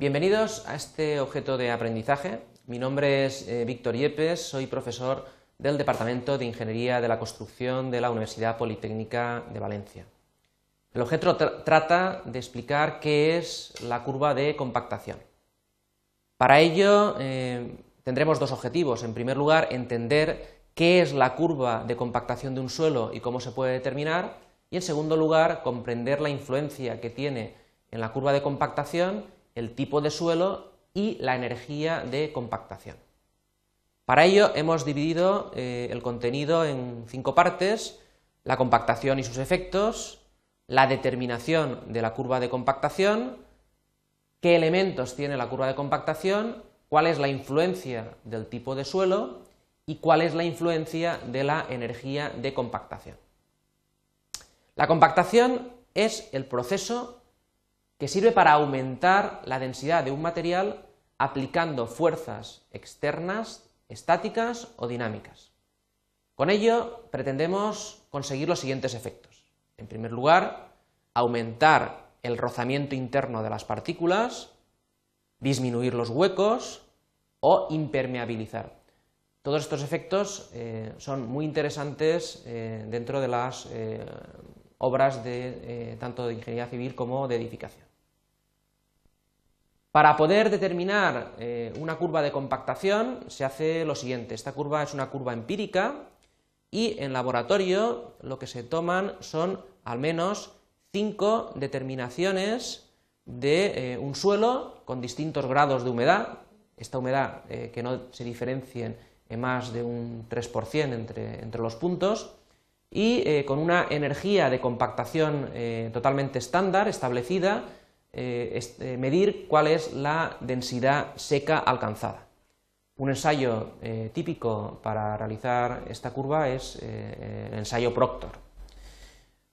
Bienvenidos a este objeto de aprendizaje. Mi nombre es eh, Víctor Yepes, soy profesor del Departamento de Ingeniería de la Construcción de la Universidad Politécnica de Valencia. El objeto trata de explicar qué es la curva de compactación. Para ello eh, tendremos dos objetivos. En primer lugar, entender qué es la curva de compactación de un suelo y cómo se puede determinar. Y en segundo lugar, comprender la influencia que tiene en la curva de compactación el tipo de suelo y la energía de compactación. Para ello hemos dividido eh, el contenido en cinco partes, la compactación y sus efectos, la determinación de la curva de compactación, qué elementos tiene la curva de compactación, cuál es la influencia del tipo de suelo y cuál es la influencia de la energía de compactación. La compactación es el proceso que sirve para aumentar la densidad de un material aplicando fuerzas externas, estáticas o dinámicas. Con ello pretendemos conseguir los siguientes efectos. En primer lugar, aumentar el rozamiento interno de las partículas, disminuir los huecos o impermeabilizar. Todos estos efectos eh, son muy interesantes eh, dentro de las eh, obras de, tanto de ingeniería civil como de edificación. Para poder determinar eh, una curva de compactación se hace lo siguiente. Esta curva es una curva empírica y en laboratorio lo que se toman son al menos cinco determinaciones de eh, un suelo con distintos grados de humedad. Esta humedad eh, que no se diferencien en más de un 3% entre, entre, los puntos y con una energía de compactación totalmente estándar establecida eh, eh, medir cuál es la densidad seca alcanzada. Un ensayo eh, típico para realizar esta curva es el ensayo Proctor.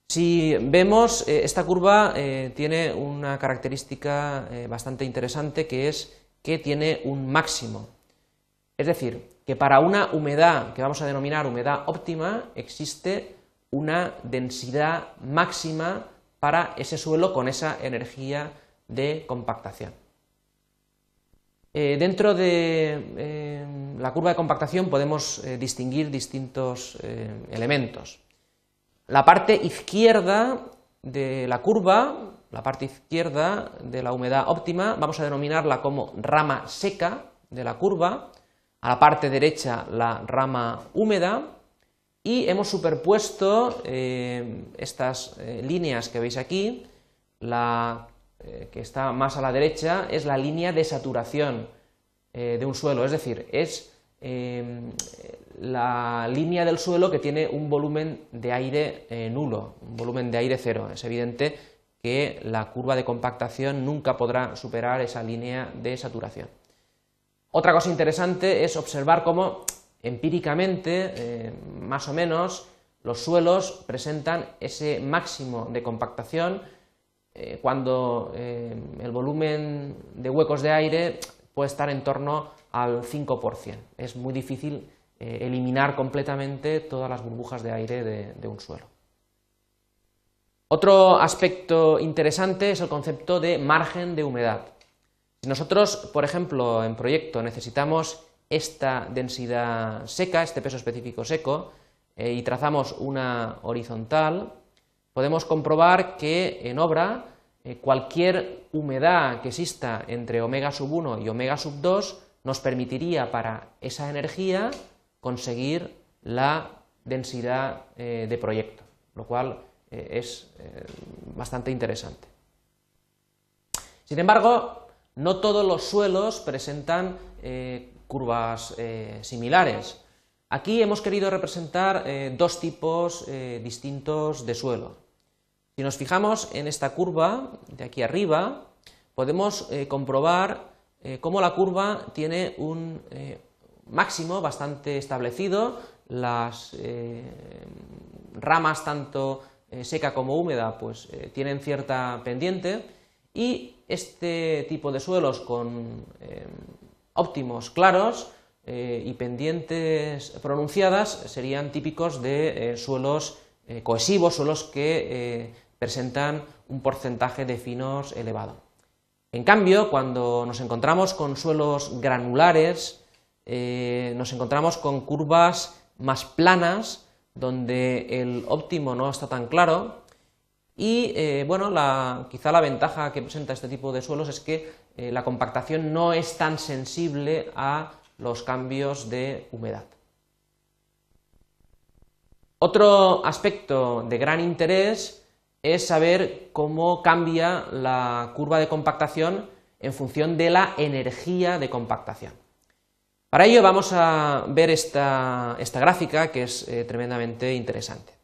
Si vemos, esta curva tiene una característica bastante interesante que es que tiene un máximo. Es decir, que para una humedad que vamos a denominar humedad óptima existe una densidad máxima para ese suelo con esa energía de compactación. Eh, dentro de eh, la curva de compactación podemos eh, distinguir distintos elementos. La parte izquierda de la curva, la parte izquierda de la humedad óptima, vamos a denominarla como rama seca de la curva, a la parte derecha la rama húmeda, y hemos superpuesto estas líneas que veis aquí, la eh, que está más a la derecha es la línea de saturación eh, de un suelo, es decir, es la línea del suelo que tiene un volumen de aire eh, nulo, un volumen de aire cero. Es evidente que la curva de compactación nunca podrá superar esa línea de saturación. Otra cosa interesante es observar cómo empíricamente, eh, más o menos, los suelos presentan ese máximo de compactación eh, cuando eh, el volumen de huecos de aire puede estar en torno al 5%. Es muy difícil eliminar completamente todas las burbujas de aire de un suelo. Otro aspecto interesante es el concepto de margen de humedad. Si nosotros, por ejemplo, en proyecto necesitamos esta densidad seca, este peso específico seco, eh, y trazamos una horizontal, podemos comprobar que en obra eh, cualquier humedad que exista entre omega sub 1 y omega sub 2 nos permitiría para esa energía conseguir la densidad eh, de proyecto, lo cual es bastante interesante. Sin embargo, no todos los suelos presentan curvas eh, similares. Aquí hemos querido representar eh, dos tipos distintos de suelo. Si nos fijamos en esta curva de aquí arriba, podemos comprobar cómo la curva tiene un máximo bastante establecido, las ramas tanto seca como húmeda pues tienen cierta pendiente y este tipo de suelos con eh, óptimos claros eh, y pendientes pronunciadas serían típicos de eh, suelos cohesivos, suelos que presentan un porcentaje de finos elevado. En cambio, cuando nos encontramos con suelos granulares, eh, nos encontramos con curvas más planas, donde el óptimo no está tan claro, y eh, bueno, quizá la ventaja que presenta este tipo de suelos es que eh, la compactación no es tan sensible a los cambios de humedad. Otro aspecto de gran interés es saber cómo cambia la curva de compactación en función de la energía de compactación. Para ello vamos a ver esta, gráfica que es eh, tremendamente interesante.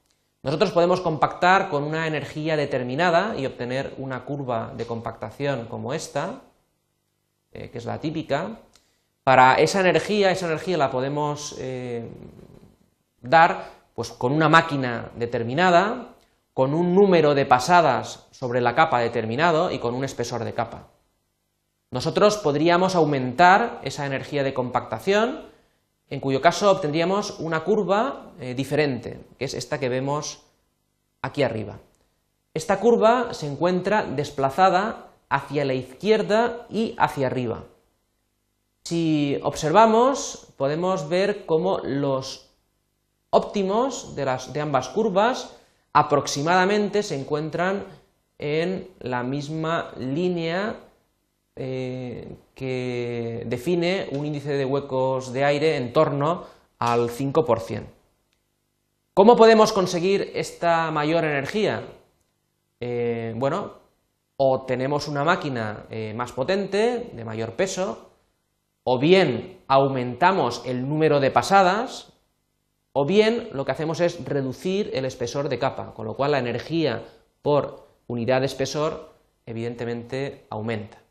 Nosotros podemos compactar con una energía determinada y obtener una curva de compactación como esta, eh, que es la típica. Para esa energía, esa energía la podemos eh, dar pues, con una máquina determinada, con un número de pasadas sobre la capa determinado y con un espesor de capa. Nosotros podríamos aumentar esa energía de compactación en cuyo caso obtendríamos una curva eh, diferente, que es esta que vemos aquí arriba. Esta curva se encuentra desplazada hacia la izquierda y hacia arriba. Si observamos, podemos ver cómo los óptimos de, de ambas curvas aproximadamente se encuentran en la misma línea eh, que define un índice de huecos de aire en torno al 5%. ¿Cómo podemos conseguir esta mayor energía? Eh, bueno, o tenemos una máquina eh, más potente, de mayor peso, o bien aumentamos el número de pasadas, o bien lo que hacemos es reducir el espesor de capa, con lo cual la energía por unidad de espesor evidentemente aumenta.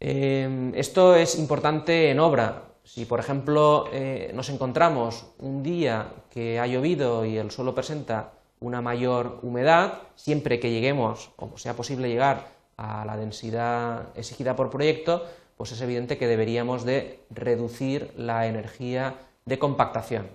Em, esto es importante en obra. Si, por ejemplo, eh, nos encontramos un día que ha llovido y el suelo presenta una mayor humedad, siempre que lleguemos, o sea posible llegar a la densidad exigida por proyecto, pues es evidente que deberíamos de reducir la energía de compactación.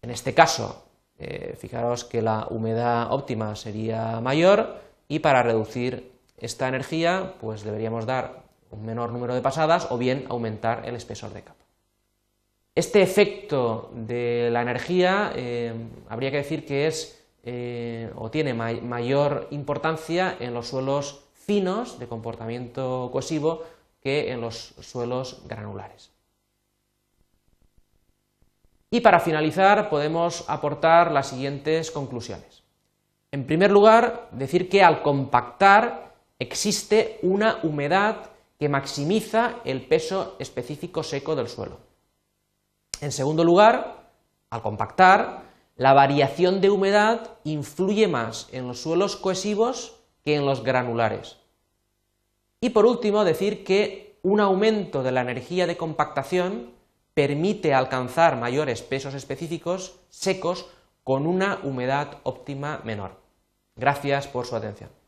En este caso, eh, fijaros que la humedad óptima sería mayor y para reducir esta energía, pues deberíamos dar un menor número de pasadas o bien aumentar el espesor de capa. Este efecto de la energía eh, habría que decir que es eh, o tiene mayor importancia en los suelos finos de comportamiento cohesivo que en los suelos granulares. Y para finalizar podemos aportar las siguientes conclusiones. En primer lugar, decir que al compactar existe una humedad que maximiza el peso específico seco del suelo. En segundo lugar, al compactar, la variación de humedad influye más en los suelos cohesivos que en los granulares. Y por último, decir que un aumento de la energía de compactación permite alcanzar mayores pesos específicos secos con una humedad óptima menor. Gracias por su atención.